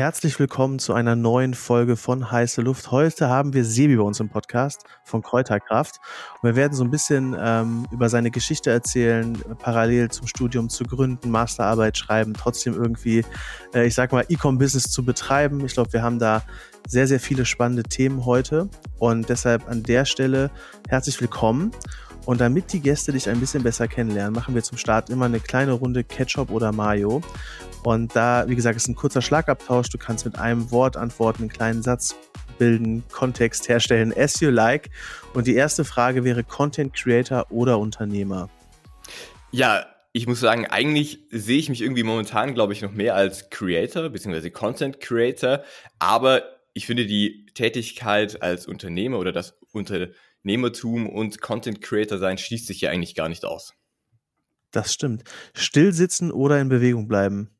herzlich willkommen zu einer neuen Folge von Heiße Luft. Heute haben wir Sebi bei uns im Podcast von Kräuterkraft. Und wir werden so ein bisschen ähm, über seine Geschichte erzählen, parallel zum Studium zu gründen, Masterarbeit schreiben, trotzdem irgendwie, äh, ich sag mal, E-Com-Business zu betreiben. Ich glaube, wir haben da sehr, sehr viele spannende Themen heute. Und deshalb an der Stelle herzlich willkommen. Und damit die Gäste dich ein bisschen besser kennenlernen, machen wir zum Start immer eine kleine Runde Ketchup oder Mayo. Und da, wie gesagt, ist ein kurzer Schlagabtausch. Du kannst mit einem Wort antworten, einen kleinen Satz bilden, Kontext herstellen, as you like. Und die erste Frage wäre Content Creator oder Unternehmer? Ja, ich muss sagen, eigentlich sehe ich mich irgendwie momentan, glaube ich, noch mehr als Creator bzw. Content Creator. Aber ich finde die Tätigkeit als Unternehmer oder das Unternehmertum und Content Creator sein schließt sich ja eigentlich gar nicht aus. Das stimmt. Stillsitzen oder in Bewegung bleiben?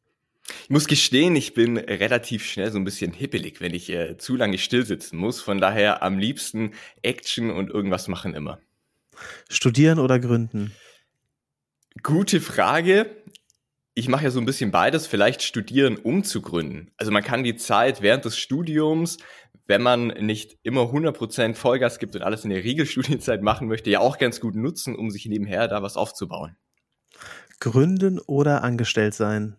Ich muss gestehen, ich bin relativ schnell so ein bisschen hippelig, wenn ich äh, zu lange stillsitzen muss. Von daher am liebsten Action und irgendwas machen immer. Studieren oder gründen? Gute Frage. Ich mache ja so ein bisschen beides, vielleicht studieren, um zu gründen. Also man kann die Zeit während des Studiums, wenn man nicht immer 100% Vollgas gibt und alles in der Regelstudienzeit machen möchte, ja auch ganz gut nutzen, um sich nebenher da was aufzubauen. Gründen oder angestellt sein?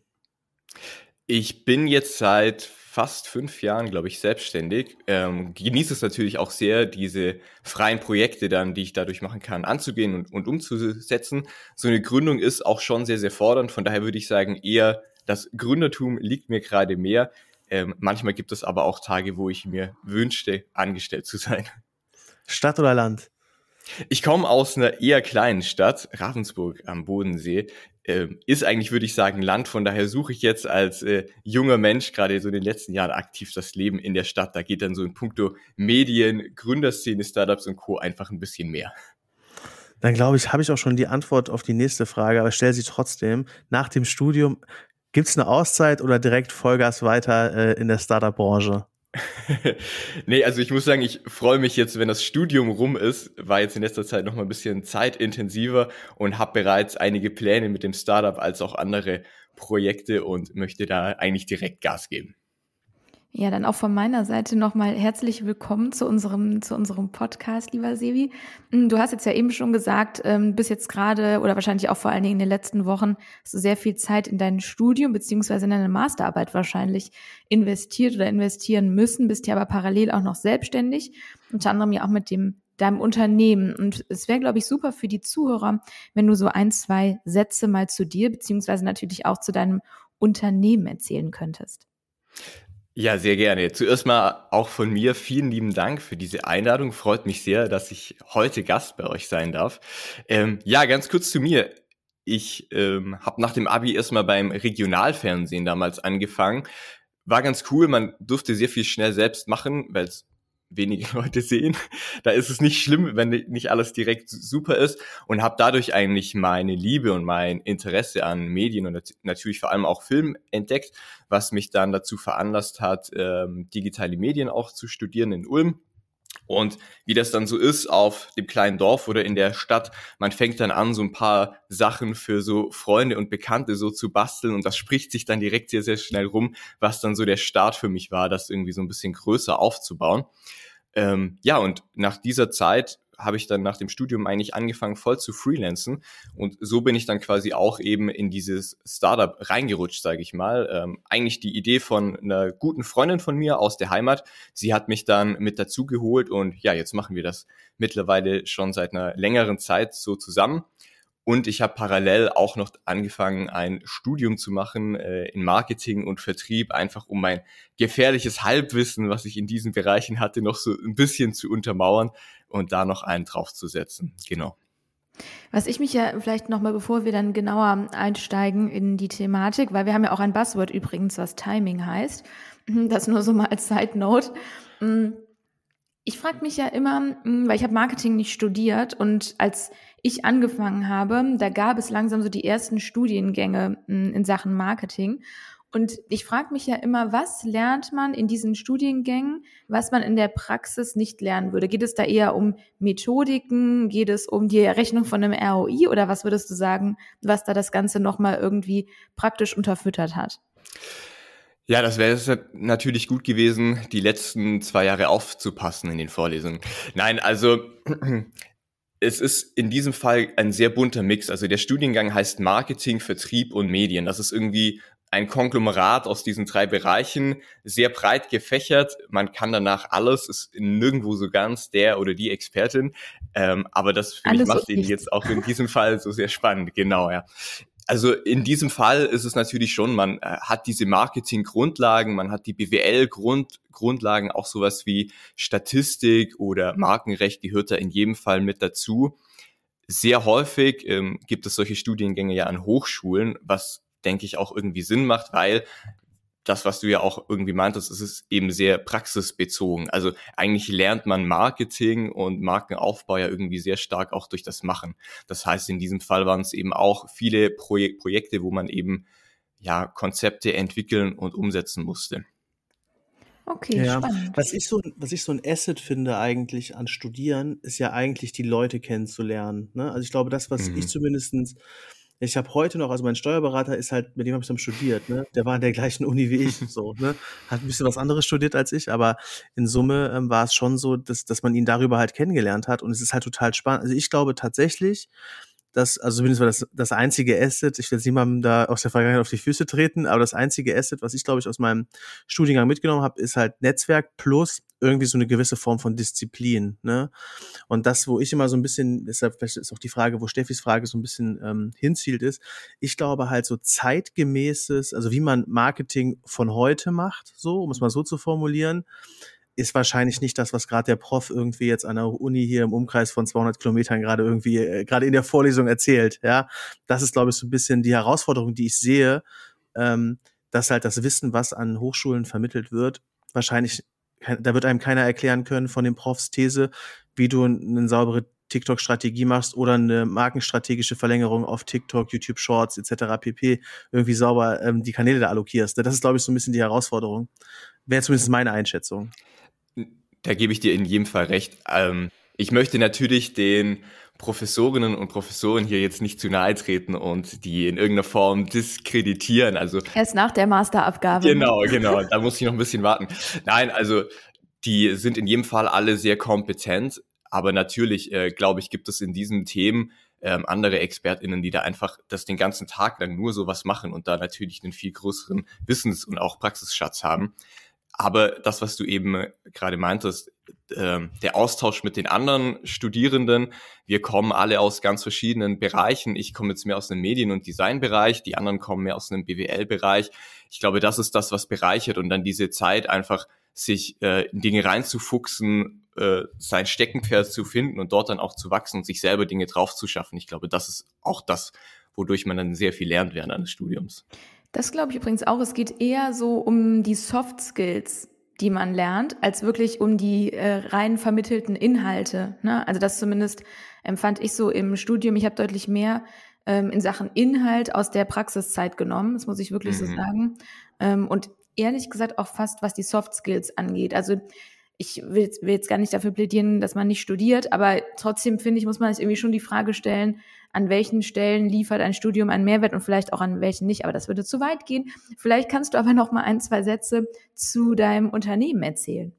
Ich bin jetzt seit fast fünf Jahren, glaube ich, selbstständig. Ähm, genieße es natürlich auch sehr, diese freien Projekte dann, die ich dadurch machen kann, anzugehen und, und umzusetzen. So eine Gründung ist auch schon sehr, sehr fordernd. Von daher würde ich sagen, eher das Gründertum liegt mir gerade mehr. Ähm, manchmal gibt es aber auch Tage, wo ich mir wünschte, angestellt zu sein. Stadt oder Land? Ich komme aus einer eher kleinen Stadt, Ravensburg am Bodensee äh, ist eigentlich, würde ich sagen, Land. Von daher suche ich jetzt als äh, junger Mensch gerade so in den letzten Jahren aktiv das Leben in der Stadt. Da geht dann so in puncto Medien, Gründerszene, Startups und Co. einfach ein bisschen mehr. Dann glaube ich, habe ich auch schon die Antwort auf die nächste Frage, aber stell sie trotzdem. Nach dem Studium, gibt es eine Auszeit oder direkt Vollgas weiter äh, in der Startup-Branche? nee, also ich muss sagen, ich freue mich jetzt, wenn das Studium rum ist, war jetzt in letzter Zeit noch mal ein bisschen zeitintensiver und habe bereits einige Pläne mit dem Startup als auch andere Projekte und möchte da eigentlich direkt Gas geben. Ja, dann auch von meiner Seite nochmal herzlich willkommen zu unserem, zu unserem Podcast, lieber Sevi. Hm, du hast jetzt ja eben schon gesagt, ähm, bist jetzt gerade oder wahrscheinlich auch vor allen Dingen in den letzten Wochen hast du sehr viel Zeit in dein Studium beziehungsweise in deine Masterarbeit wahrscheinlich investiert oder investieren müssen, bist ja aber parallel auch noch selbstständig, unter anderem ja auch mit dem deinem Unternehmen. Und es wäre, glaube ich, super für die Zuhörer, wenn du so ein, zwei Sätze mal zu dir beziehungsweise natürlich auch zu deinem Unternehmen erzählen könntest. Ja, sehr gerne. Zuerst mal auch von mir vielen lieben Dank für diese Einladung. Freut mich sehr, dass ich heute Gast bei euch sein darf. Ähm, ja, ganz kurz zu mir. Ich ähm, habe nach dem Abi erstmal beim Regionalfernsehen damals angefangen. War ganz cool, man durfte sehr viel schnell selbst machen, weil es wenige Leute sehen. Da ist es nicht schlimm, wenn nicht alles direkt super ist und habe dadurch eigentlich meine Liebe und mein Interesse an Medien und natürlich vor allem auch Film entdeckt, was mich dann dazu veranlasst hat, ähm, digitale Medien auch zu studieren in Ulm. Und wie das dann so ist auf dem kleinen Dorf oder in der Stadt, man fängt dann an, so ein paar Sachen für so Freunde und Bekannte so zu basteln und das spricht sich dann direkt sehr, sehr schnell rum, was dann so der Start für mich war, das irgendwie so ein bisschen größer aufzubauen. Ähm, ja, und nach dieser Zeit habe ich dann nach dem Studium eigentlich angefangen, voll zu freelancen. Und so bin ich dann quasi auch eben in dieses Startup reingerutscht, sage ich mal. Ähm, eigentlich die Idee von einer guten Freundin von mir aus der Heimat. Sie hat mich dann mit dazu geholt und ja, jetzt machen wir das mittlerweile schon seit einer längeren Zeit so zusammen. Und ich habe parallel auch noch angefangen, ein Studium zu machen äh, in Marketing und Vertrieb, einfach um mein gefährliches Halbwissen, was ich in diesen Bereichen hatte, noch so ein bisschen zu untermauern und da noch einen draufzusetzen. Genau. Was ich mich ja vielleicht nochmal, bevor wir dann genauer einsteigen in die Thematik, weil wir haben ja auch ein Buzzword übrigens, was Timing heißt. Das nur so mal als Side Note. Mm, ich frage mich ja immer, mm, weil ich habe Marketing nicht studiert und als ich angefangen habe, da gab es langsam so die ersten Studiengänge mm, in Sachen Marketing. Und ich frage mich ja immer, was lernt man in diesen Studiengängen, was man in der Praxis nicht lernen würde? Geht es da eher um Methodiken? Geht es um die Errechnung von einem ROI? Oder was würdest du sagen, was da das Ganze nochmal irgendwie praktisch unterfüttert hat? Ja, das wäre natürlich gut gewesen, die letzten zwei Jahre aufzupassen in den Vorlesungen. Nein, also es ist in diesem Fall ein sehr bunter Mix. Also der Studiengang heißt Marketing, Vertrieb und Medien. Das ist irgendwie ein Konglomerat aus diesen drei Bereichen, sehr breit gefächert. Man kann danach alles, ist nirgendwo so ganz der oder die Expertin. Ähm, aber das für mich macht ihn jetzt auch in diesem Fall so sehr spannend. Genau, ja. Also in diesem Fall ist es natürlich schon, man äh, hat diese Marketing-Grundlagen, man hat die BWL-Grundlagen, auch sowas wie Statistik oder Markenrecht gehört da in jedem Fall mit dazu. Sehr häufig ähm, gibt es solche Studiengänge ja an Hochschulen, was denke ich auch irgendwie Sinn macht, weil das, was du ja auch irgendwie meintest, ist es eben sehr praxisbezogen. Also eigentlich lernt man Marketing und Markenaufbau ja irgendwie sehr stark auch durch das Machen. Das heißt, in diesem Fall waren es eben auch viele Projek Projekte, wo man eben ja Konzepte entwickeln und umsetzen musste. Okay, ja, spannend. Was ich, so, was ich so ein Asset finde eigentlich an Studieren, ist ja eigentlich die Leute kennenzulernen. Ne? Also ich glaube, das, was mhm. ich zumindestens ich habe heute noch, also mein Steuerberater ist halt, mit dem habe ich dann studiert, ne? Der war in der gleichen Uni wie ich, so, ne? Hat ein bisschen was anderes studiert als ich, aber in Summe ähm, war es schon so, dass, dass man ihn darüber halt kennengelernt hat und es ist halt total spannend. Also ich glaube tatsächlich, das, also zumindest war das das einzige Asset, ich will jetzt niemandem da aus der Vergangenheit auf die Füße treten, aber das einzige Asset, was ich glaube ich aus meinem Studiengang mitgenommen habe, ist halt Netzwerk plus irgendwie so eine gewisse Form von Disziplin. Ne? Und das, wo ich immer so ein bisschen, deshalb ist auch die Frage, wo Steffis Frage so ein bisschen ähm, hinzielt, ist, ich glaube halt so zeitgemäßes, also wie man Marketing von heute macht, so, um es mal so zu formulieren, ist wahrscheinlich nicht das, was gerade der Prof irgendwie jetzt an der Uni hier im Umkreis von 200 Kilometern gerade irgendwie, äh, gerade in der Vorlesung erzählt. Ja, das ist, glaube ich, so ein bisschen die Herausforderung, die ich sehe, ähm, dass halt das Wissen, was an Hochschulen vermittelt wird, wahrscheinlich, da wird einem keiner erklären können von dem Profs These, wie du eine saubere TikTok-Strategie machst oder eine markenstrategische Verlängerung auf TikTok, YouTube Shorts etc. pp. irgendwie sauber ähm, die Kanäle da allokierst. Das ist, glaube ich, so ein bisschen die Herausforderung. Wäre zumindest meine Einschätzung. Da gebe ich dir in jedem Fall recht. Ähm, ich möchte natürlich den Professorinnen und Professoren hier jetzt nicht zu nahe treten und die in irgendeiner Form diskreditieren. Also erst nach der Masterabgabe. Genau, genau. Da muss ich noch ein bisschen warten. Nein, also die sind in jedem Fall alle sehr kompetent. Aber natürlich, äh, glaube ich, gibt es in diesen Themen ähm, andere ExpertInnen, die da einfach das den ganzen Tag lang nur sowas machen und da natürlich einen viel größeren Wissens- und auch Praxisschatz haben. Aber das, was du eben äh, gerade meintest, äh, der Austausch mit den anderen Studierenden, wir kommen alle aus ganz verschiedenen Bereichen. Ich komme jetzt mehr aus dem Medien- und Designbereich, die anderen kommen mehr aus dem BWL-Bereich. Ich glaube, das ist das, was bereichert und dann diese Zeit einfach sich äh, in Dinge reinzufuchsen, äh, sein Steckenpferd zu finden und dort dann auch zu wachsen und sich selber Dinge drauf zu schaffen. Ich glaube, das ist auch das, wodurch man dann sehr viel lernt während eines Studiums. Das glaube ich übrigens auch. Es geht eher so um die Soft Skills, die man lernt, als wirklich um die äh, rein vermittelten Inhalte. Ne? Also das zumindest empfand ich so im Studium. Ich habe deutlich mehr ähm, in Sachen Inhalt aus der Praxiszeit genommen. Das muss ich wirklich mhm. so sagen. Ähm, und ehrlich gesagt auch fast, was die Soft Skills angeht. Also ich will, will jetzt gar nicht dafür plädieren, dass man nicht studiert, aber trotzdem finde ich, muss man sich irgendwie schon die Frage stellen, an welchen Stellen liefert ein Studium einen Mehrwert und vielleicht auch an welchen nicht. Aber das würde zu weit gehen. Vielleicht kannst du aber noch mal ein, zwei Sätze zu deinem Unternehmen erzählen.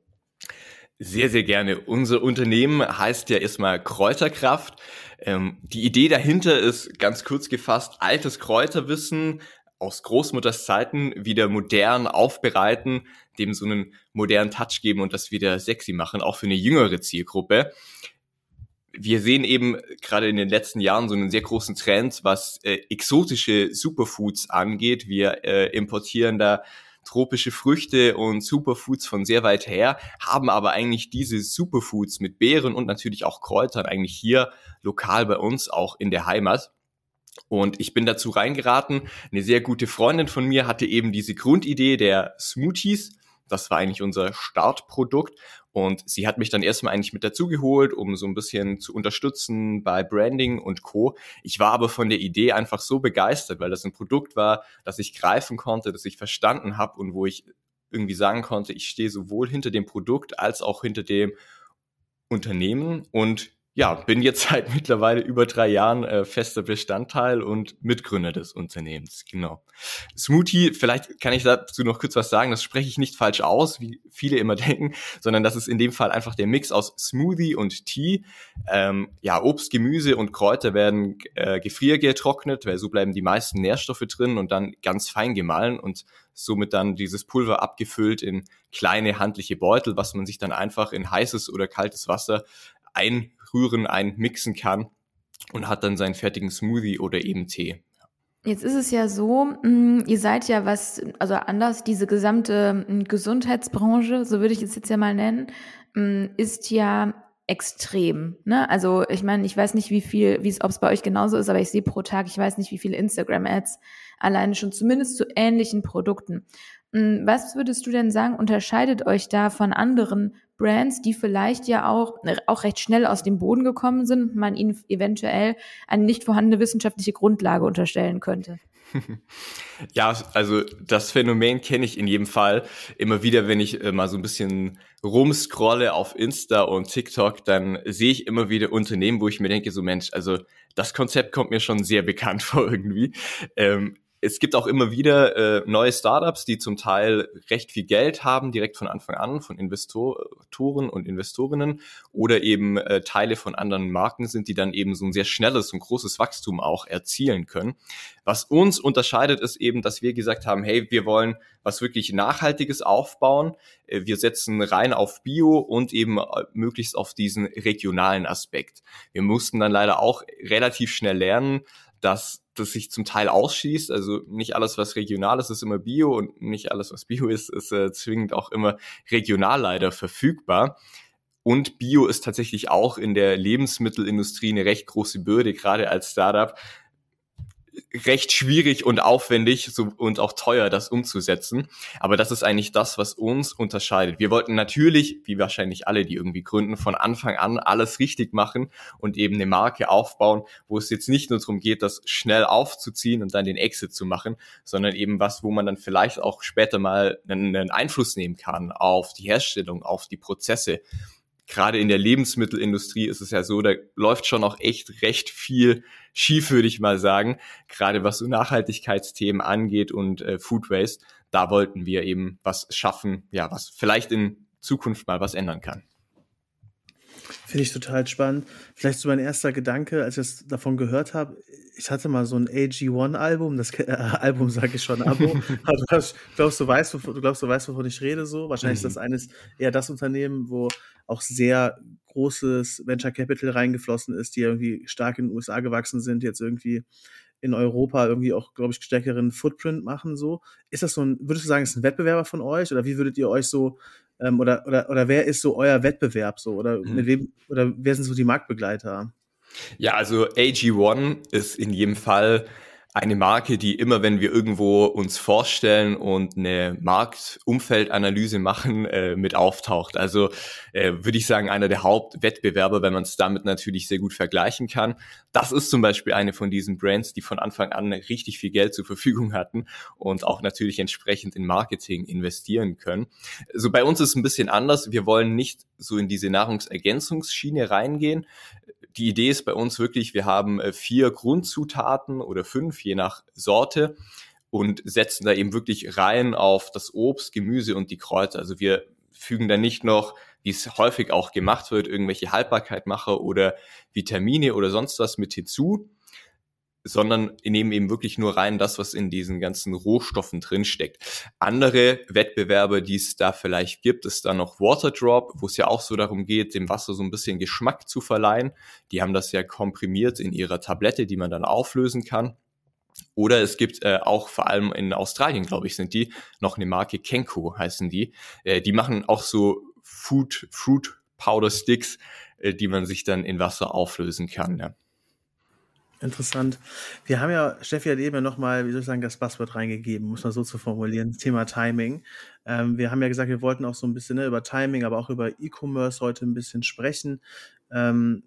Sehr, sehr gerne. Unser Unternehmen heißt ja erstmal Kräuterkraft. Ähm, die Idee dahinter ist ganz kurz gefasst, altes Kräuterwissen aus Großmutters Zeiten wieder modern aufbereiten, dem so einen modernen Touch geben und das wieder sexy machen, auch für eine jüngere Zielgruppe wir sehen eben gerade in den letzten Jahren so einen sehr großen Trend, was äh, exotische Superfoods angeht. Wir äh, importieren da tropische Früchte und Superfoods von sehr weit her, haben aber eigentlich diese Superfoods mit Beeren und natürlich auch Kräutern eigentlich hier lokal bei uns auch in der Heimat. Und ich bin dazu reingeraten. Eine sehr gute Freundin von mir hatte eben diese Grundidee der Smoothies. Das war eigentlich unser Startprodukt. Und sie hat mich dann erstmal eigentlich mit dazugeholt, um so ein bisschen zu unterstützen bei Branding und Co. Ich war aber von der Idee einfach so begeistert, weil das ein Produkt war, das ich greifen konnte, das ich verstanden habe und wo ich irgendwie sagen konnte, ich stehe sowohl hinter dem Produkt als auch hinter dem Unternehmen und ja, bin jetzt seit mittlerweile über drei Jahren äh, fester Bestandteil und Mitgründer des Unternehmens. Genau. Smoothie, vielleicht kann ich dazu noch kurz was sagen. Das spreche ich nicht falsch aus, wie viele immer denken, sondern das ist in dem Fall einfach der Mix aus Smoothie und Tee. Ähm, ja, Obst, Gemüse und Kräuter werden äh, gefriergetrocknet, weil so bleiben die meisten Nährstoffe drin und dann ganz fein gemahlen und somit dann dieses Pulver abgefüllt in kleine handliche Beutel, was man sich dann einfach in heißes oder kaltes Wasser einrühren, einmixen kann und hat dann seinen fertigen Smoothie oder eben Tee. Jetzt ist es ja so, mm, ihr seid ja was, also anders, diese gesamte mm, Gesundheitsbranche, so würde ich es jetzt ja mal nennen, mm, ist ja extrem. Ne? Also ich meine, ich weiß nicht, wie viel, wie es, ob es bei euch genauso ist, aber ich sehe pro Tag, ich weiß nicht, wie viele Instagram-Ads alleine schon zumindest zu ähnlichen Produkten. Was würdest du denn sagen, unterscheidet euch da von anderen Brands, die vielleicht ja auch, äh, auch recht schnell aus dem Boden gekommen sind, man ihnen eventuell eine nicht vorhandene wissenschaftliche Grundlage unterstellen könnte? Ja, also das Phänomen kenne ich in jedem Fall. Immer wieder, wenn ich äh, mal so ein bisschen rumscrolle auf Insta und TikTok, dann sehe ich immer wieder Unternehmen, wo ich mir denke, so Mensch, also das Konzept kommt mir schon sehr bekannt vor irgendwie. Ähm, es gibt auch immer wieder äh, neue Startups, die zum Teil recht viel Geld haben, direkt von Anfang an, von Investoren und Investorinnen oder eben äh, Teile von anderen Marken sind, die dann eben so ein sehr schnelles und großes Wachstum auch erzielen können. Was uns unterscheidet, ist eben, dass wir gesagt haben, hey, wir wollen was wirklich Nachhaltiges aufbauen. Äh, wir setzen rein auf Bio und eben äh, möglichst auf diesen regionalen Aspekt. Wir mussten dann leider auch relativ schnell lernen, dass das sich zum Teil ausschließt. Also nicht alles, was regional ist, ist immer Bio und nicht alles, was Bio ist, ist äh, zwingend auch immer regional leider verfügbar. Und Bio ist tatsächlich auch in der Lebensmittelindustrie eine recht große Bürde, gerade als Startup, recht schwierig und aufwendig so, und auch teuer, das umzusetzen. Aber das ist eigentlich das, was uns unterscheidet. Wir wollten natürlich, wie wahrscheinlich alle, die irgendwie gründen, von Anfang an alles richtig machen und eben eine Marke aufbauen, wo es jetzt nicht nur darum geht, das schnell aufzuziehen und dann den Exit zu machen, sondern eben was, wo man dann vielleicht auch später mal einen Einfluss nehmen kann auf die Herstellung, auf die Prozesse gerade in der Lebensmittelindustrie ist es ja so, da läuft schon auch echt recht viel schief, würde ich mal sagen. Gerade was so Nachhaltigkeitsthemen angeht und äh, Food Waste, da wollten wir eben was schaffen, ja, was vielleicht in Zukunft mal was ändern kann. Finde ich total spannend. Vielleicht so mein erster Gedanke, als ich das davon gehört habe, ich hatte mal so ein AG1-Album, das äh, Album sage ich schon Abo. du glaubst, glaubst, du weißt, du glaubst, du weißt, wovon ich rede, so. Wahrscheinlich mhm. ist das mhm. eines eher das Unternehmen, wo auch sehr großes Venture Capital reingeflossen ist, die irgendwie stark in den USA gewachsen sind, jetzt irgendwie in Europa irgendwie auch, glaube ich, stärkeren Footprint machen, so. Ist das so ein, würdest du sagen, ist ein Wettbewerber von euch? Oder wie würdet ihr euch so, ähm, oder, oder, oder wer ist so euer Wettbewerb so? Oder mhm. mit wem, oder wer sind so die Marktbegleiter? Ja, also AG1 ist in jedem Fall eine Marke, die immer, wenn wir irgendwo uns vorstellen und eine Marktumfeldanalyse machen, äh, mit auftaucht. Also äh, würde ich sagen, einer der Hauptwettbewerber, wenn man es damit natürlich sehr gut vergleichen kann. Das ist zum Beispiel eine von diesen Brands, die von Anfang an richtig viel Geld zur Verfügung hatten und auch natürlich entsprechend in Marketing investieren können. So also bei uns ist es ein bisschen anders. Wir wollen nicht so in diese Nahrungsergänzungsschiene reingehen die Idee ist bei uns wirklich, wir haben äh, vier Grundzutaten oder fünf, je nach Sorte und setzen da eben wirklich rein auf das Obst, Gemüse und die Kräuter. Also wir fügen da nicht noch, wie es häufig auch gemacht wird, irgendwelche Haltbarkeitmacher oder Vitamine oder sonst was mit hinzu, sondern nehmen eben wirklich nur rein das, was in diesen ganzen Rohstoffen drinsteckt. Andere Wettbewerbe, die es da vielleicht gibt, ist dann noch Waterdrop, wo es ja auch so darum geht, dem Wasser so ein bisschen Geschmack zu verleihen. Die haben das ja komprimiert in ihrer Tablette, die man dann auflösen kann. Oder es gibt äh, auch vor allem in Australien, glaube ich, sind die noch eine Marke Kenko heißen die. Äh, die machen auch so Food Fruit Powder Sticks, äh, die man sich dann in Wasser auflösen kann. Ja. Interessant. Wir haben ja, Steffi hat eben ja nochmal, wie soll ich sagen, das Passwort reingegeben, muss man so zu formulieren, Thema Timing. Ähm, wir haben ja gesagt, wir wollten auch so ein bisschen ne, über Timing, aber auch über E-Commerce heute ein bisschen sprechen. Ähm,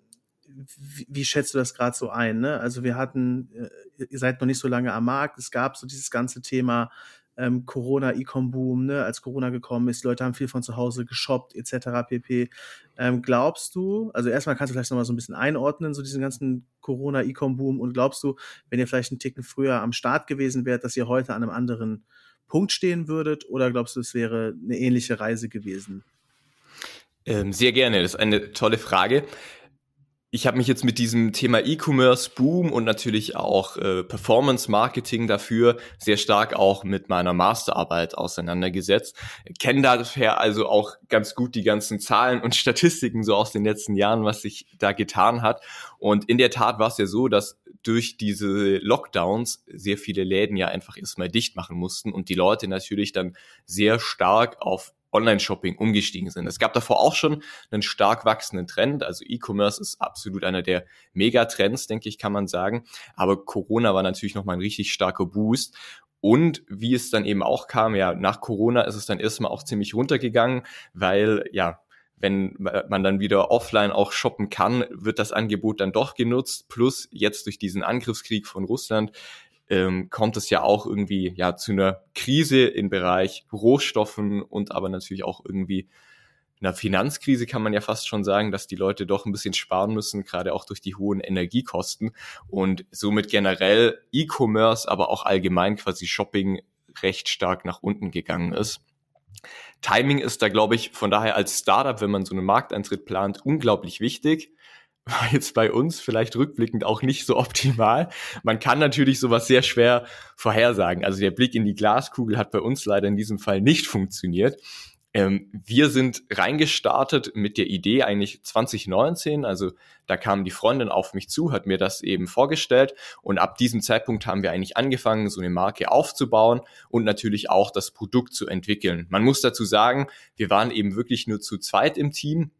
wie, wie schätzt du das gerade so ein? Ne? Also wir hatten, äh, ihr seid noch nicht so lange am Markt, es gab so dieses ganze Thema ähm, Corona-E-Com-Boom, ne, als Corona gekommen ist, die Leute haben viel von zu Hause geshoppt, etc. pp. Ähm, glaubst du, also erstmal kannst du vielleicht nochmal so ein bisschen einordnen, so diesen ganzen Corona-E-Com-Boom und glaubst du, wenn ihr vielleicht einen Ticken früher am Start gewesen wärt, dass ihr heute an einem anderen Punkt stehen würdet oder glaubst du, es wäre eine ähnliche Reise gewesen? Ähm, sehr gerne, das ist eine tolle Frage ich habe mich jetzt mit diesem Thema E-Commerce Boom und natürlich auch äh, Performance Marketing dafür sehr stark auch mit meiner Masterarbeit auseinandergesetzt. Kenne daher also auch ganz gut die ganzen Zahlen und Statistiken so aus den letzten Jahren, was sich da getan hat. Und in der Tat war es ja so, dass durch diese Lockdowns sehr viele Läden ja einfach erstmal dicht machen mussten und die Leute natürlich dann sehr stark auf Online-Shopping umgestiegen sind. Es gab davor auch schon einen stark wachsenden Trend. Also E-Commerce ist absolut einer der Megatrends, denke ich, kann man sagen. Aber Corona war natürlich nochmal ein richtig starker Boost. Und wie es dann eben auch kam, ja, nach Corona ist es dann erstmal auch ziemlich runtergegangen, weil ja, wenn man dann wieder offline auch shoppen kann, wird das Angebot dann doch genutzt. Plus jetzt durch diesen Angriffskrieg von Russland ähm, kommt es ja auch irgendwie ja zu einer Krise im Bereich Rohstoffen und aber natürlich auch irgendwie einer Finanzkrise kann man ja fast schon sagen, dass die Leute doch ein bisschen sparen müssen, gerade auch durch die hohen Energiekosten und somit generell E-Commerce, aber auch allgemein quasi Shopping recht stark nach unten gegangen ist. Timing ist da, glaube ich, von daher als Startup, wenn man so einen Markteintritt plant, unglaublich wichtig jetzt bei uns vielleicht rückblickend auch nicht so optimal. Man kann natürlich sowas sehr schwer vorhersagen. Also der Blick in die Glaskugel hat bei uns leider in diesem Fall nicht funktioniert. Ähm, wir sind reingestartet mit der Idee eigentlich 2019. Also da kam die Freundin auf mich zu, hat mir das eben vorgestellt. Und ab diesem Zeitpunkt haben wir eigentlich angefangen, so eine Marke aufzubauen und natürlich auch das Produkt zu entwickeln. Man muss dazu sagen, wir waren eben wirklich nur zu zweit im Team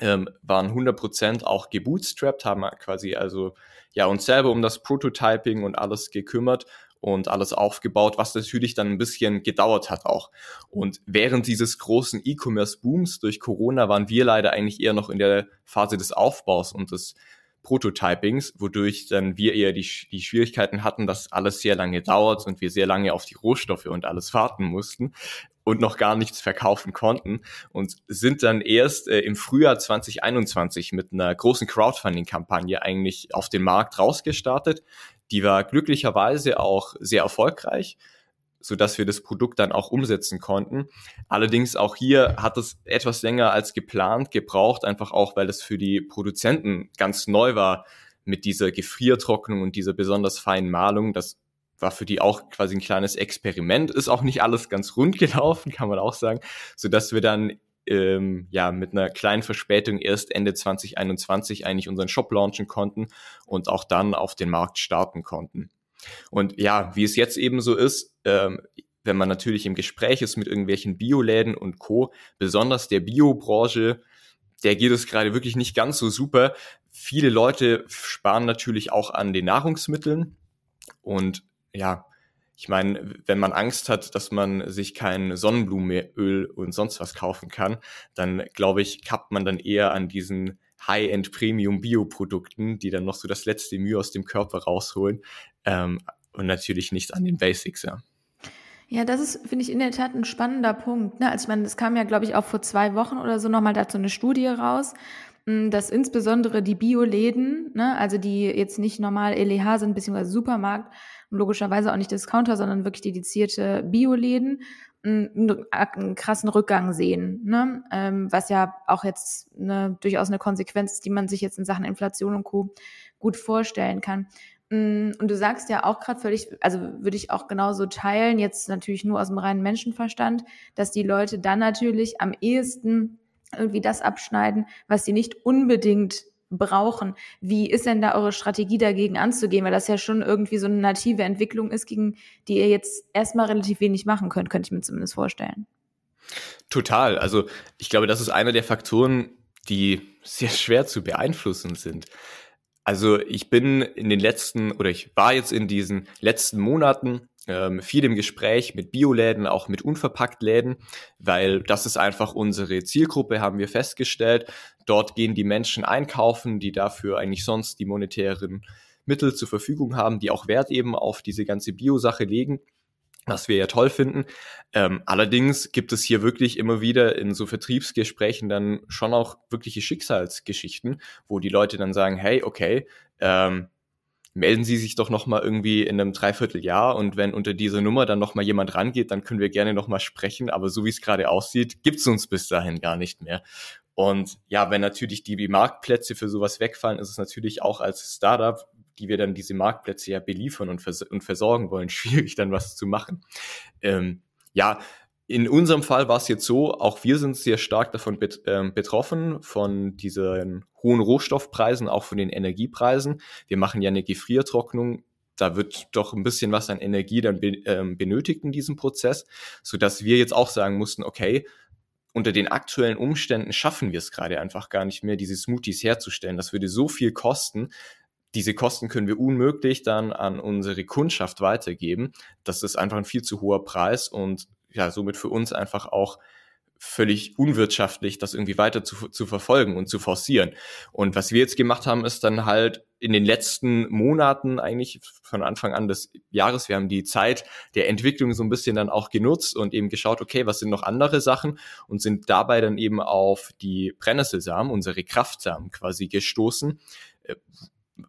ähm, waren 100% auch gebootstrapped, haben quasi also ja uns selber um das Prototyping und alles gekümmert und alles aufgebaut, was natürlich dann ein bisschen gedauert hat auch. Und während dieses großen E-Commerce-Booms durch Corona waren wir leider eigentlich eher noch in der Phase des Aufbaus und des Prototypings, wodurch dann wir eher die, die Schwierigkeiten hatten, dass alles sehr lange dauert und wir sehr lange auf die Rohstoffe und alles warten mussten und noch gar nichts verkaufen konnten und sind dann erst äh, im Frühjahr 2021 mit einer großen Crowdfunding-Kampagne eigentlich auf den Markt rausgestartet. Die war glücklicherweise auch sehr erfolgreich, so dass wir das Produkt dann auch umsetzen konnten. Allerdings auch hier hat es etwas länger als geplant gebraucht, einfach auch, weil es für die Produzenten ganz neu war mit dieser Gefriertrocknung und dieser besonders feinen Malung. Das war für die auch quasi ein kleines Experiment. Ist auch nicht alles ganz rund gelaufen, kann man auch sagen, so dass wir dann ähm, ja mit einer kleinen Verspätung erst Ende 2021 eigentlich unseren Shop launchen konnten und auch dann auf den Markt starten konnten. Und ja, wie es jetzt eben so ist, ähm, wenn man natürlich im Gespräch ist mit irgendwelchen Bioläden und Co., besonders der Biobranche, der geht es gerade wirklich nicht ganz so super. Viele Leute sparen natürlich auch an den Nahrungsmitteln und ja, ich meine, wenn man Angst hat, dass man sich kein Sonnenblumenöl und sonst was kaufen kann, dann glaube ich, kappt man dann eher an diesen High-End Premium Bioprodukten, die dann noch so das letzte Mühe aus dem Körper rausholen ähm, und natürlich nicht an den Basics, ja. Ja, das ist, finde ich, in der Tat ein spannender Punkt. Ne? Also ich meine, es kam ja, glaube ich, auch vor zwei Wochen oder so nochmal dazu eine Studie raus, hm, dass insbesondere die Bioläden, ne, also die jetzt nicht normal LEH sind, beziehungsweise Supermarkt, logischerweise auch nicht Discounter, sondern wirklich dedizierte Bioläden, einen, einen krassen Rückgang sehen, ne? ähm, was ja auch jetzt eine, durchaus eine Konsequenz ist, die man sich jetzt in Sachen Inflation und Co. gut vorstellen kann. Und du sagst ja auch gerade völlig, also würde ich auch genauso teilen, jetzt natürlich nur aus dem reinen Menschenverstand, dass die Leute dann natürlich am ehesten irgendwie das abschneiden, was sie nicht unbedingt brauchen. Wie ist denn da eure Strategie dagegen anzugehen? Weil das ja schon irgendwie so eine native Entwicklung ist, gegen die ihr jetzt erstmal relativ wenig machen könnt, könnte ich mir zumindest vorstellen. Total. Also ich glaube, das ist einer der Faktoren, die sehr schwer zu beeinflussen sind. Also ich bin in den letzten oder ich war jetzt in diesen letzten Monaten ähm, viel im Gespräch mit Bioläden, auch mit Unverpacktläden, weil das ist einfach unsere Zielgruppe, haben wir festgestellt. Dort gehen die Menschen einkaufen, die dafür eigentlich sonst die monetären Mittel zur Verfügung haben, die auch Wert eben auf diese ganze Biosache legen. was wir ja toll finden. Ähm, allerdings gibt es hier wirklich immer wieder in so Vertriebsgesprächen dann schon auch wirkliche Schicksalsgeschichten, wo die Leute dann sagen, hey, okay, ähm, melden Sie sich doch noch mal irgendwie in einem Dreivierteljahr und wenn unter dieser Nummer dann noch mal jemand rangeht, dann können wir gerne noch mal sprechen. Aber so wie es gerade aussieht, gibt es uns bis dahin gar nicht mehr. Und ja, wenn natürlich die Marktplätze für sowas wegfallen, ist es natürlich auch als Startup die wir dann diese Marktplätze ja beliefern und, vers und versorgen wollen, schwierig dann was zu machen. Ähm, ja, in unserem Fall war es jetzt so, auch wir sind sehr stark davon bet äh, betroffen, von diesen hohen Rohstoffpreisen, auch von den Energiepreisen. Wir machen ja eine Gefriertrocknung. Da wird doch ein bisschen was an Energie dann be äh, benötigt in diesem Prozess, so dass wir jetzt auch sagen mussten, okay, unter den aktuellen Umständen schaffen wir es gerade einfach gar nicht mehr, diese Smoothies herzustellen. Das würde so viel kosten, diese Kosten können wir unmöglich dann an unsere Kundschaft weitergeben. Das ist einfach ein viel zu hoher Preis und ja, somit für uns einfach auch völlig unwirtschaftlich, das irgendwie weiter zu, zu verfolgen und zu forcieren. Und was wir jetzt gemacht haben, ist dann halt in den letzten Monaten eigentlich von Anfang an des Jahres, wir haben die Zeit der Entwicklung so ein bisschen dann auch genutzt und eben geschaut, okay, was sind noch andere Sachen und sind dabei dann eben auf die Brennnesselsamen, unsere Kraftsamen quasi gestoßen, äh,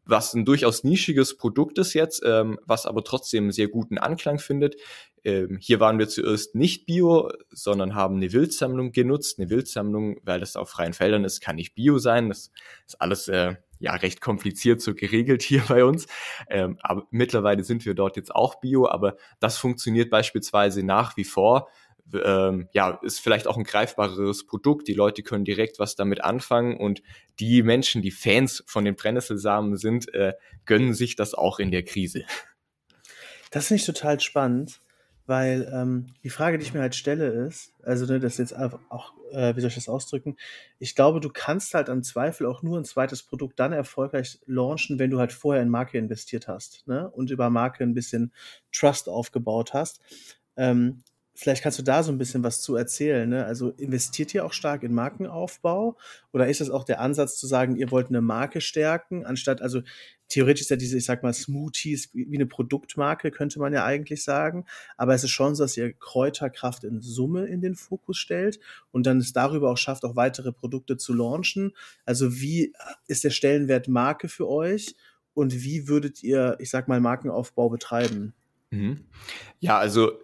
was ein durchaus nischiges Produkt ist jetzt, ähm, was aber trotzdem sehr guten Anklang findet. Ähm, hier waren wir zuerst nicht Bio, sondern haben eine Wildsammlung genutzt. Eine Wildsammlung, weil das auf freien Feldern ist, kann nicht Bio sein. Das ist alles äh, ja recht kompliziert so geregelt hier bei uns. Ähm, aber mittlerweile sind wir dort jetzt auch Bio, aber das funktioniert beispielsweise nach wie vor ähm, ja, ist vielleicht auch ein greifbareres Produkt. Die Leute können direkt was damit anfangen und die Menschen, die Fans von den Brennnesselsamen sind, äh, gönnen sich das auch in der Krise. Das finde ich total spannend, weil ähm, die Frage, die ich mir halt stelle, ist, also ne, das jetzt auch, äh, wie soll ich das ausdrücken? Ich glaube, du kannst halt am Zweifel auch nur ein zweites Produkt dann erfolgreich launchen, wenn du halt vorher in Marke investiert hast ne? und über Marke ein bisschen Trust aufgebaut hast. Ähm, Vielleicht kannst du da so ein bisschen was zu erzählen. Ne? Also investiert ihr auch stark in Markenaufbau? Oder ist es auch der Ansatz zu sagen, ihr wollt eine Marke stärken, anstatt, also theoretisch ist ja diese, ich sag mal, Smoothies wie eine Produktmarke, könnte man ja eigentlich sagen. Aber es ist schon so, dass ihr Kräuterkraft in Summe in den Fokus stellt und dann es darüber auch schafft, auch weitere Produkte zu launchen. Also wie ist der Stellenwert Marke für euch? Und wie würdet ihr, ich sag mal, Markenaufbau betreiben? Mhm. Ja, also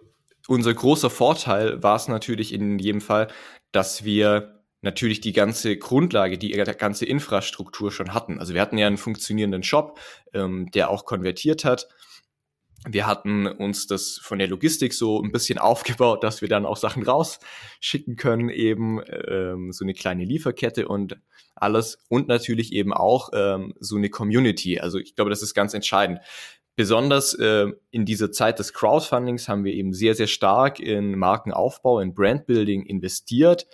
unser großer Vorteil war es natürlich in jedem Fall, dass wir natürlich die ganze Grundlage, die ganze Infrastruktur schon hatten. Also wir hatten ja einen funktionierenden Shop, ähm, der auch konvertiert hat. Wir hatten uns das von der Logistik so ein bisschen aufgebaut, dass wir dann auch Sachen rausschicken können, eben ähm, so eine kleine Lieferkette und alles und natürlich eben auch ähm, so eine Community. Also ich glaube, das ist ganz entscheidend. Besonders äh, in dieser Zeit des Crowdfundings haben wir eben sehr, sehr stark in Markenaufbau, in Brandbuilding investiert.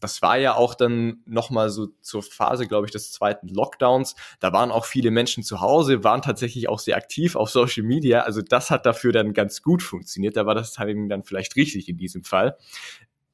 Das war ja auch dann nochmal so zur Phase, glaube ich, des zweiten Lockdowns. Da waren auch viele Menschen zu Hause, waren tatsächlich auch sehr aktiv auf Social Media. Also das hat dafür dann ganz gut funktioniert. Da war das Timing dann vielleicht richtig in diesem Fall.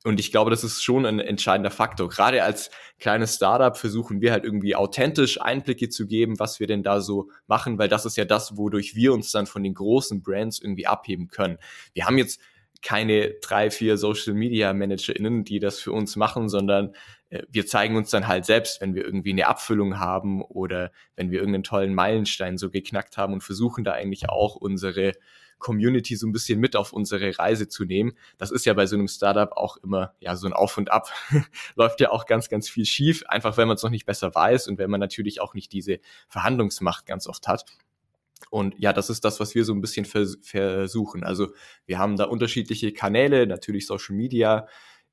Und ich glaube, das ist schon ein entscheidender Faktor. Gerade als kleines Startup versuchen wir halt irgendwie authentisch Einblicke zu geben, was wir denn da so machen, weil das ist ja das, wodurch wir uns dann von den großen Brands irgendwie abheben können. Wir haben jetzt keine drei, vier Social Media ManagerInnen, die das für uns machen, sondern äh, wir zeigen uns dann halt selbst, wenn wir irgendwie eine Abfüllung haben oder wenn wir irgendeinen tollen Meilenstein so geknackt haben und versuchen da eigentlich auch unsere Community so ein bisschen mit auf unsere Reise zu nehmen. Das ist ja bei so einem Startup auch immer ja so ein Auf und Ab. Läuft ja auch ganz, ganz viel schief, einfach wenn man es noch nicht besser weiß und wenn man natürlich auch nicht diese Verhandlungsmacht ganz oft hat. Und ja, das ist das, was wir so ein bisschen vers versuchen. Also wir haben da unterschiedliche Kanäle, natürlich Social Media,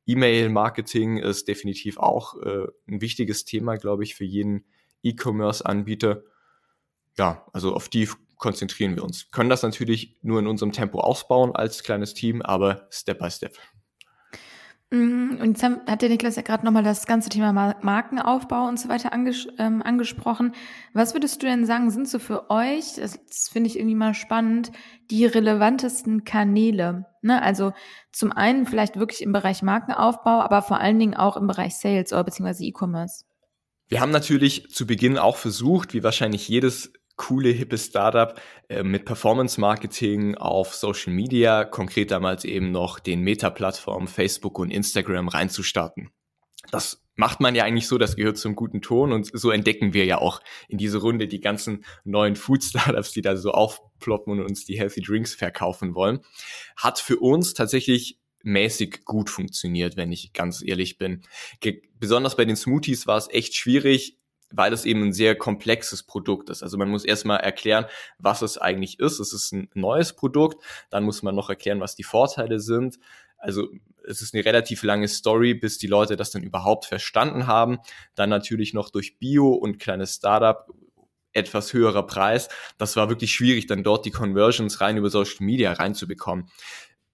E-Mail-Marketing ist definitiv auch äh, ein wichtiges Thema, glaube ich, für jeden E-Commerce-Anbieter. Ja, also auf die konzentrieren wir uns. Können das natürlich nur in unserem Tempo ausbauen als kleines Team, aber Step by Step. Mhm, und jetzt hat der Niklas ja gerade nochmal das ganze Thema Markenaufbau und so weiter anges ähm, angesprochen. Was würdest du denn sagen, sind so für euch, das, das finde ich irgendwie mal spannend, die relevantesten Kanäle? Ne? Also zum einen vielleicht wirklich im Bereich Markenaufbau, aber vor allen Dingen auch im Bereich Sales oder beziehungsweise E-Commerce. Wir haben natürlich zu Beginn auch versucht, wie wahrscheinlich jedes coole, hippe Startup äh, mit Performance-Marketing auf Social Media, konkret damals eben noch den Meta-Plattformen Facebook und Instagram reinzustarten. Das macht man ja eigentlich so, das gehört zum guten Ton und so entdecken wir ja auch in diese Runde die ganzen neuen Food-Startups, die da so aufploppen und uns die Healthy Drinks verkaufen wollen. Hat für uns tatsächlich mäßig gut funktioniert, wenn ich ganz ehrlich bin. Ge besonders bei den Smoothies war es echt schwierig, weil es eben ein sehr komplexes Produkt ist. Also man muss erstmal erklären, was es eigentlich ist. Es ist ein neues Produkt, dann muss man noch erklären, was die Vorteile sind. Also es ist eine relativ lange Story, bis die Leute das dann überhaupt verstanden haben. Dann natürlich noch durch Bio und kleines Startup etwas höherer Preis. Das war wirklich schwierig, dann dort die Conversions rein über Social Media reinzubekommen.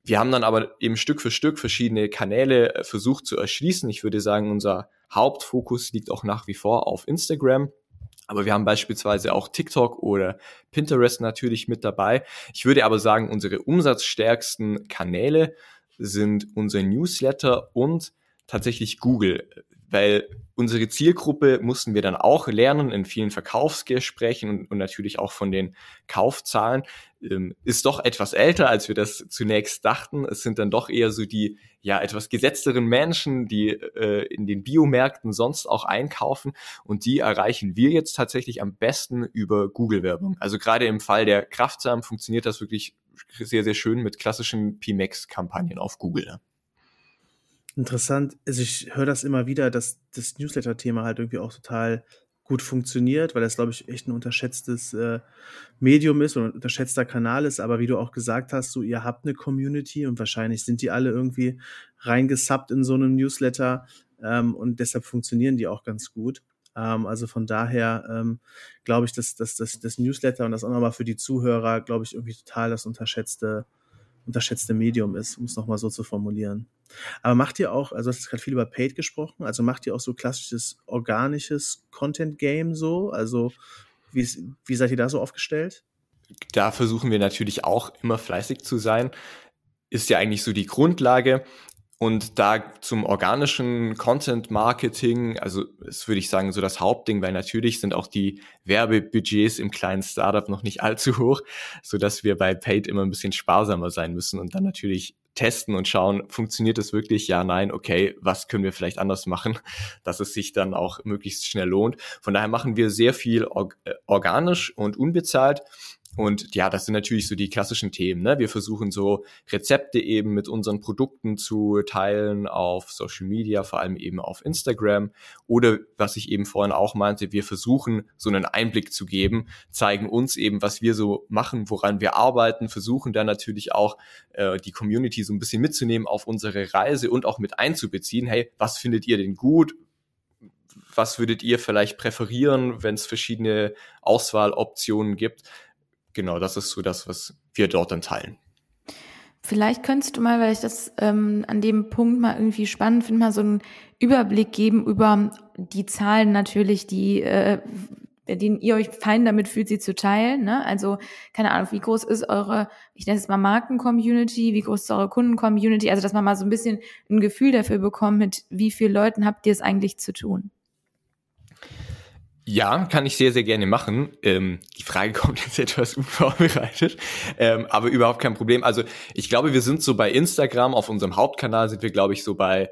Wir haben dann aber eben Stück für Stück verschiedene Kanäle äh, versucht zu erschließen. Ich würde sagen, unser Hauptfokus liegt auch nach wie vor auf Instagram. Aber wir haben beispielsweise auch TikTok oder Pinterest natürlich mit dabei. Ich würde aber sagen, unsere umsatzstärksten Kanäle sind unser Newsletter und tatsächlich Google weil unsere Zielgruppe mussten wir dann auch lernen in vielen Verkaufsgesprächen und, natürlich auch von den Kaufzahlen, ist doch etwas älter, als wir das zunächst dachten. Es sind dann doch eher so die ja etwas gesetzteren Menschen, die äh, in den Biomärkten sonst auch einkaufen und die erreichen wir jetzt tatsächlich am besten über Google-Werbung. Also gerade im Fall der Kraftsamen funktioniert das wirklich sehr, sehr schön mit klassischen PMAX-Kampagnen auf Google. Interessant. Also ich höre das immer wieder, dass das Newsletter-Thema halt irgendwie auch total gut funktioniert, weil das, glaube ich, echt ein unterschätztes äh, Medium ist und ein unterschätzter Kanal ist. Aber wie du auch gesagt hast, so ihr habt eine Community und wahrscheinlich sind die alle irgendwie reingesubbt in so einem Newsletter ähm, und deshalb funktionieren die auch ganz gut. Ähm, also von daher ähm, glaube ich, dass, dass, dass das Newsletter und das auch nochmal für die Zuhörer, glaube ich, irgendwie total das unterschätzte unterschätzte Medium ist, um es nochmal so zu formulieren. Aber macht ihr auch, also du hast gerade viel über Paid gesprochen, also macht ihr auch so klassisches organisches Content-Game so? Also wie, wie seid ihr da so aufgestellt? Da versuchen wir natürlich auch immer fleißig zu sein. Ist ja eigentlich so die Grundlage. Und da zum organischen Content Marketing, also das würde ich sagen, so das Hauptding, weil natürlich sind auch die Werbebudgets im kleinen Startup noch nicht allzu hoch, so dass wir bei Paid immer ein bisschen sparsamer sein müssen und dann natürlich testen und schauen, funktioniert es wirklich? Ja, nein, okay, was können wir vielleicht anders machen, dass es sich dann auch möglichst schnell lohnt. Von daher machen wir sehr viel äh, organisch und unbezahlt und ja, das sind natürlich so die klassischen Themen. Ne? Wir versuchen so Rezepte eben mit unseren Produkten zu teilen auf Social Media, vor allem eben auf Instagram. Oder was ich eben vorhin auch meinte, wir versuchen so einen Einblick zu geben, zeigen uns eben, was wir so machen, woran wir arbeiten, versuchen dann natürlich auch äh, die Community so ein bisschen mitzunehmen auf unsere Reise und auch mit einzubeziehen. Hey, was findet ihr denn gut? Was würdet ihr vielleicht präferieren, wenn es verschiedene Auswahloptionen gibt? Genau, das ist so das, was wir dort dann teilen. Vielleicht könntest du mal, weil ich das ähm, an dem Punkt mal irgendwie spannend finde, mal so einen Überblick geben über die Zahlen natürlich, die äh, denen ihr euch fein damit fühlt, sie zu teilen. Ne? Also, keine Ahnung, wie groß ist eure, ich nenne es mal Marken-Community, wie groß ist eure Kunden-Community? Also, dass man mal so ein bisschen ein Gefühl dafür bekommt, mit wie vielen Leuten habt ihr es eigentlich zu tun? Ja, kann ich sehr, sehr gerne machen. Ähm, die Frage kommt jetzt etwas unvorbereitet, ähm, aber überhaupt kein Problem. Also ich glaube, wir sind so bei Instagram, auf unserem Hauptkanal sind wir, glaube ich, so bei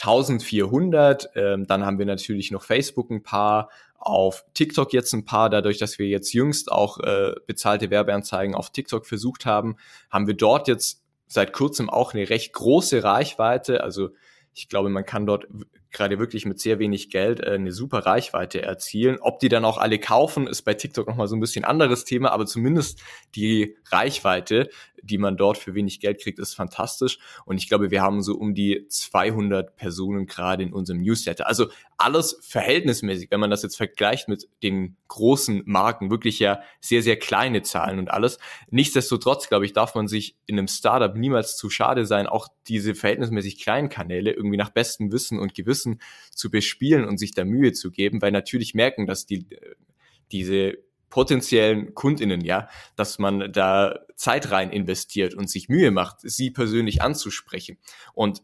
1400. Ähm, dann haben wir natürlich noch Facebook ein paar, auf TikTok jetzt ein paar. Dadurch, dass wir jetzt jüngst auch äh, bezahlte Werbeanzeigen auf TikTok versucht haben, haben wir dort jetzt seit kurzem auch eine recht große Reichweite. Also ich glaube, man kann dort gerade wirklich mit sehr wenig Geld äh, eine super Reichweite erzielen. Ob die dann auch alle kaufen, ist bei TikTok nochmal so ein bisschen anderes Thema, aber zumindest die Reichweite, die man dort für wenig Geld kriegt, ist fantastisch. Und ich glaube, wir haben so um die 200 Personen gerade in unserem Newsletter. Also alles verhältnismäßig, wenn man das jetzt vergleicht mit den großen Marken, wirklich ja sehr, sehr kleine Zahlen und alles. Nichtsdestotrotz, glaube ich, darf man sich in einem Startup niemals zu schade sein, auch diese verhältnismäßig kleinen Kanäle irgendwie nach bestem Wissen und Gewissen zu bespielen und sich da Mühe zu geben, weil natürlich merken, dass die, äh, diese potenziellen Kundinnen, ja, dass man da Zeit rein investiert und sich Mühe macht, sie persönlich anzusprechen. Und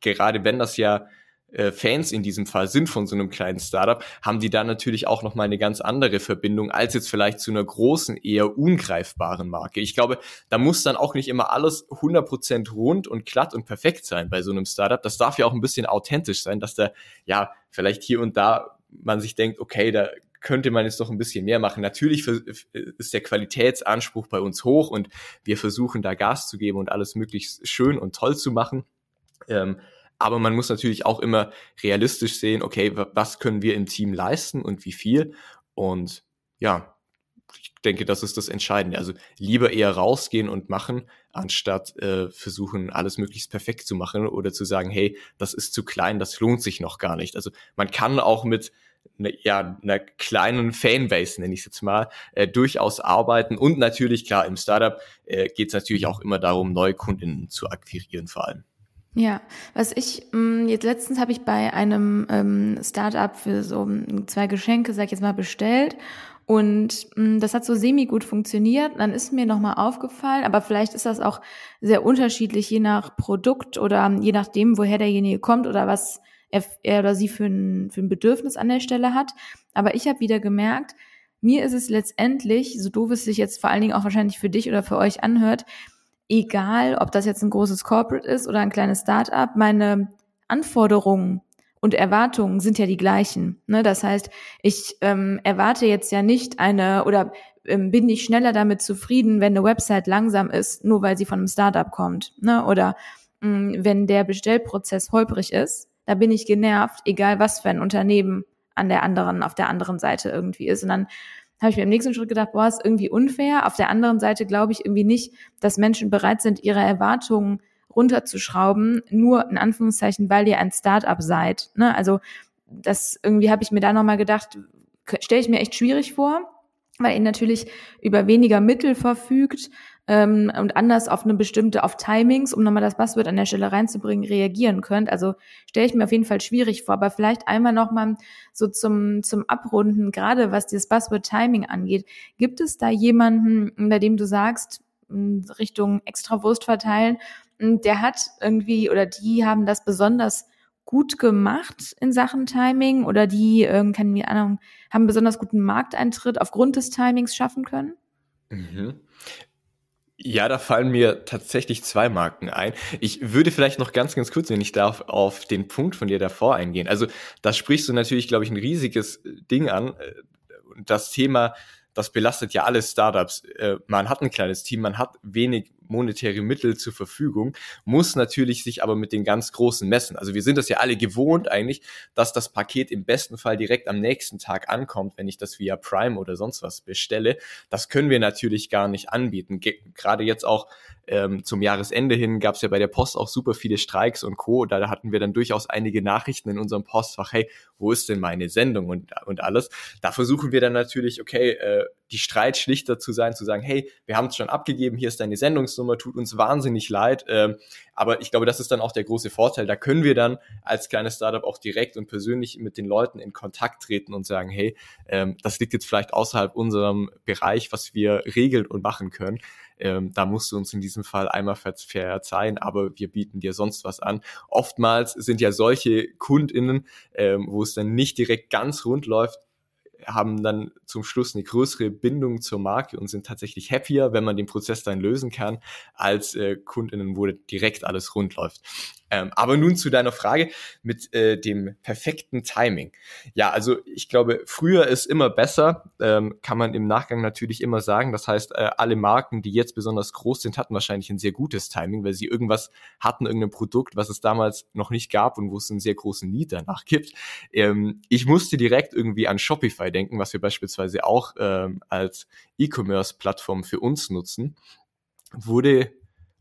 gerade wenn das ja äh, Fans in diesem Fall sind von so einem kleinen Startup, haben die da natürlich auch noch mal eine ganz andere Verbindung als jetzt vielleicht zu einer großen, eher ungreifbaren Marke. Ich glaube, da muss dann auch nicht immer alles 100% rund und glatt und perfekt sein bei so einem Startup. Das darf ja auch ein bisschen authentisch sein, dass da ja vielleicht hier und da man sich denkt, okay, da könnte man jetzt doch ein bisschen mehr machen. Natürlich ist der Qualitätsanspruch bei uns hoch und wir versuchen da Gas zu geben und alles möglichst schön und toll zu machen. Ähm, aber man muss natürlich auch immer realistisch sehen, okay, was können wir im Team leisten und wie viel. Und ja, ich denke, das ist das Entscheidende. Also lieber eher rausgehen und machen, anstatt äh, versuchen, alles möglichst perfekt zu machen oder zu sagen, hey, das ist zu klein, das lohnt sich noch gar nicht. Also man kann auch mit ne, ja, einer kleinen Fanbase, nenne ich es jetzt mal, äh, durchaus arbeiten. Und natürlich, klar, im Startup äh, geht es natürlich auch immer darum, neue Kundinnen zu akquirieren vor allem. Ja, was ich mh, mm, jetzt letztens habe ich bei einem ähm, Startup für so mm, zwei Geschenke, sag ich jetzt mal, bestellt und mh, mm, das hat so semi gut funktioniert. Dann ist mir nochmal aufgefallen, aber vielleicht ist das auch sehr unterschiedlich je nach Produkt oder je nachdem, woher derjenige kommt oder was er, er oder sie für ein, für ein Bedürfnis an der Stelle hat. Aber ich habe wieder gemerkt, mir ist es letztendlich, so doof es sich jetzt vor allen Dingen auch wahrscheinlich für dich oder für euch anhört, egal, ob das jetzt ein großes Corporate ist oder ein kleines Startup, meine Anforderungen und Erwartungen sind ja die gleichen. Ne? Das heißt, ich ähm, erwarte jetzt ja nicht eine oder ähm, bin nicht schneller damit zufrieden, wenn eine Website langsam ist, nur weil sie von einem Startup kommt. Ne? Oder mh, mm, wenn der Bestellprozess holprig ist, da bin ich genervt, egal was für ein Unternehmen an der anderen, auf der anderen Seite irgendwie ist. Und dann habe ich mir im nächsten Schritt gedacht, boah, ist irgendwie unfair. Auf der anderen Seite glaube ich irgendwie nicht, dass Menschen bereit sind, ihre Erwartungen runterzuschrauben, nur in Anführungszeichen, weil ihr ein Start-up seid. Ne? Also das irgendwie habe ich mir da nochmal gedacht, stelle ich mir echt schwierig vor, weil ihr natürlich über weniger Mittel verfügt ähm, und anders auf eine bestimmte, auf Timings, um nochmal das Buzzword an der Stelle reinzubringen, reagieren könnt. Also stelle ich mir auf jeden Fall schwierig vor, aber vielleicht einmal nochmal so zum, zum Abrunden, gerade was dieses Buzzword Timing angeht. Gibt es da jemanden, bei dem du sagst, Richtung Extrawurst verteilen, der hat irgendwie oder die haben das besonders gut gemacht in Sachen Timing oder die, ähm, keine Ahnung, haben besonders guten Markteintritt aufgrund des Timings schaffen können? Mhm. Ja, da fallen mir tatsächlich zwei Marken ein. Ich würde vielleicht noch ganz, ganz kurz, wenn ich darf, auf den Punkt von dir davor eingehen. Also da sprichst du natürlich, glaube ich, ein riesiges Ding an. Das Thema, das belastet ja alle Startups. Äh, man hat ein kleines Team, man hat wenig monetäre Mittel zur Verfügung, muss natürlich sich aber mit den ganz großen messen. Also wir sind das ja alle gewohnt eigentlich, dass das Paket im besten Fall direkt am nächsten Tag ankommt, wenn ich das via Prime oder sonst was bestelle. Das können wir natürlich gar nicht anbieten. Ge gerade jetzt auch ähm, zum Jahresende hin gab es ja bei der Post auch super viele Streiks und Co. Da hatten wir dann durchaus einige Nachrichten in unserem Postfach, hey, wo ist denn meine Sendung und, und alles. Da versuchen wir dann natürlich, okay, äh, die Streitschlichter zu sein, zu sagen, hey, wir haben es schon abgegeben, hier ist deine Sendungsnummer, tut uns wahnsinnig leid. Ähm, aber ich glaube, das ist dann auch der große Vorteil. Da können wir dann als kleines Startup auch direkt und persönlich mit den Leuten in Kontakt treten und sagen, hey, ähm, das liegt jetzt vielleicht außerhalb unserem Bereich, was wir regeln und machen können. Ähm, da musst du uns in diesem Fall einmal verzeihen, aber wir bieten dir sonst was an. Oftmals sind ja solche KundInnen, ähm, wo es dann nicht direkt ganz rund läuft, haben dann zum Schluss eine größere Bindung zur Marke und sind tatsächlich happier, wenn man den Prozess dann lösen kann, als äh, Kundinnen, wo direkt alles rund läuft. Ähm, aber nun zu deiner Frage mit äh, dem perfekten Timing. Ja, also ich glaube, früher ist immer besser, ähm, kann man im Nachgang natürlich immer sagen. Das heißt, äh, alle Marken, die jetzt besonders groß sind, hatten wahrscheinlich ein sehr gutes Timing, weil sie irgendwas hatten, irgendein Produkt, was es damals noch nicht gab und wo es einen sehr großen Need danach gibt. Ähm, ich musste direkt irgendwie an Shopify denken, was wir beispielsweise auch ähm, als E-Commerce-Plattform für uns nutzen. Wurde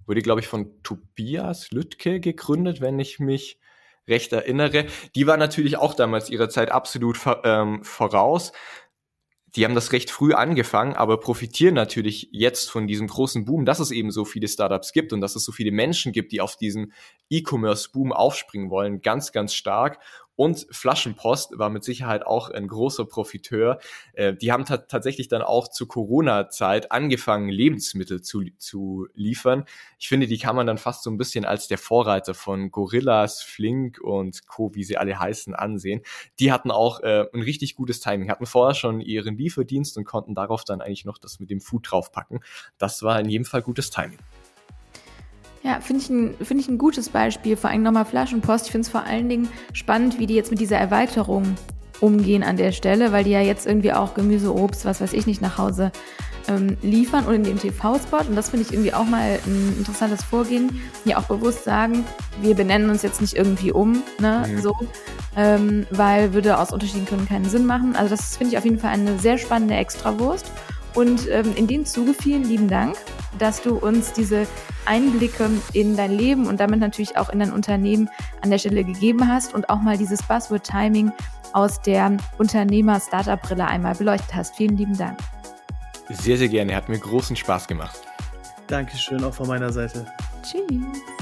wurde, glaube ich, von Tobias Lüttke gegründet, wenn ich mich recht erinnere. Die war natürlich auch damals ihrer Zeit absolut ähm, voraus. Die haben das recht früh angefangen, aber profitieren natürlich jetzt von diesem großen Boom, dass es eben so viele Startups gibt und dass es so viele Menschen gibt, die auf diesen E-Commerce-Boom aufspringen wollen, ganz, ganz stark. Und Flaschenpost war mit Sicherheit auch ein großer Profiteur. Äh, die haben tatsächlich dann auch zur Corona-Zeit angefangen, Lebensmittel zu, zu liefern. Ich finde, die kann man dann fast so ein bisschen als der Vorreiter von Gorillas, Flink und Co., wie sie alle heißen, ansehen. Die hatten auch äh, ein richtig gutes Timing, hatten vorher schon ihren Lieferdienst und konnten darauf dann eigentlich noch das mit dem Food draufpacken. Das war in jedem Fall gutes Timing. Ja, finde ich, ein, find ich ein gutes Beispiel, vor allem nochmal Flaschenpost. Ich finde es vor allen Dingen spannend, wie die jetzt mit dieser Erweiterung umgehen an der Stelle, weil die ja jetzt irgendwie auch Gemüse, Obst, was weiß ich nicht, nach Hause ähm, liefern und in dem TV-Spot. Und das finde ich irgendwie auch mal ein interessantes Vorgehen, die auch bewusst sagen, wir benennen uns jetzt nicht irgendwie um, ne, mhm. so, ähm, weil würde aus unterschiedlichen Gründen keinen Sinn machen. Also das finde ich auf jeden Fall eine sehr spannende Extrawurst. Und ähm, in dem Zuge vielen lieben Dank, dass du uns diese Einblicke in dein Leben und damit natürlich auch in dein Unternehmen an der Stelle gegeben hast und auch mal dieses Buzzword-Timing aus der Unternehmer-Startup-Brille einmal beleuchtet hast. Vielen lieben Dank. Sehr, sehr gerne. Hat mir großen Spaß gemacht. Dankeschön auch von meiner Seite. Tschüss.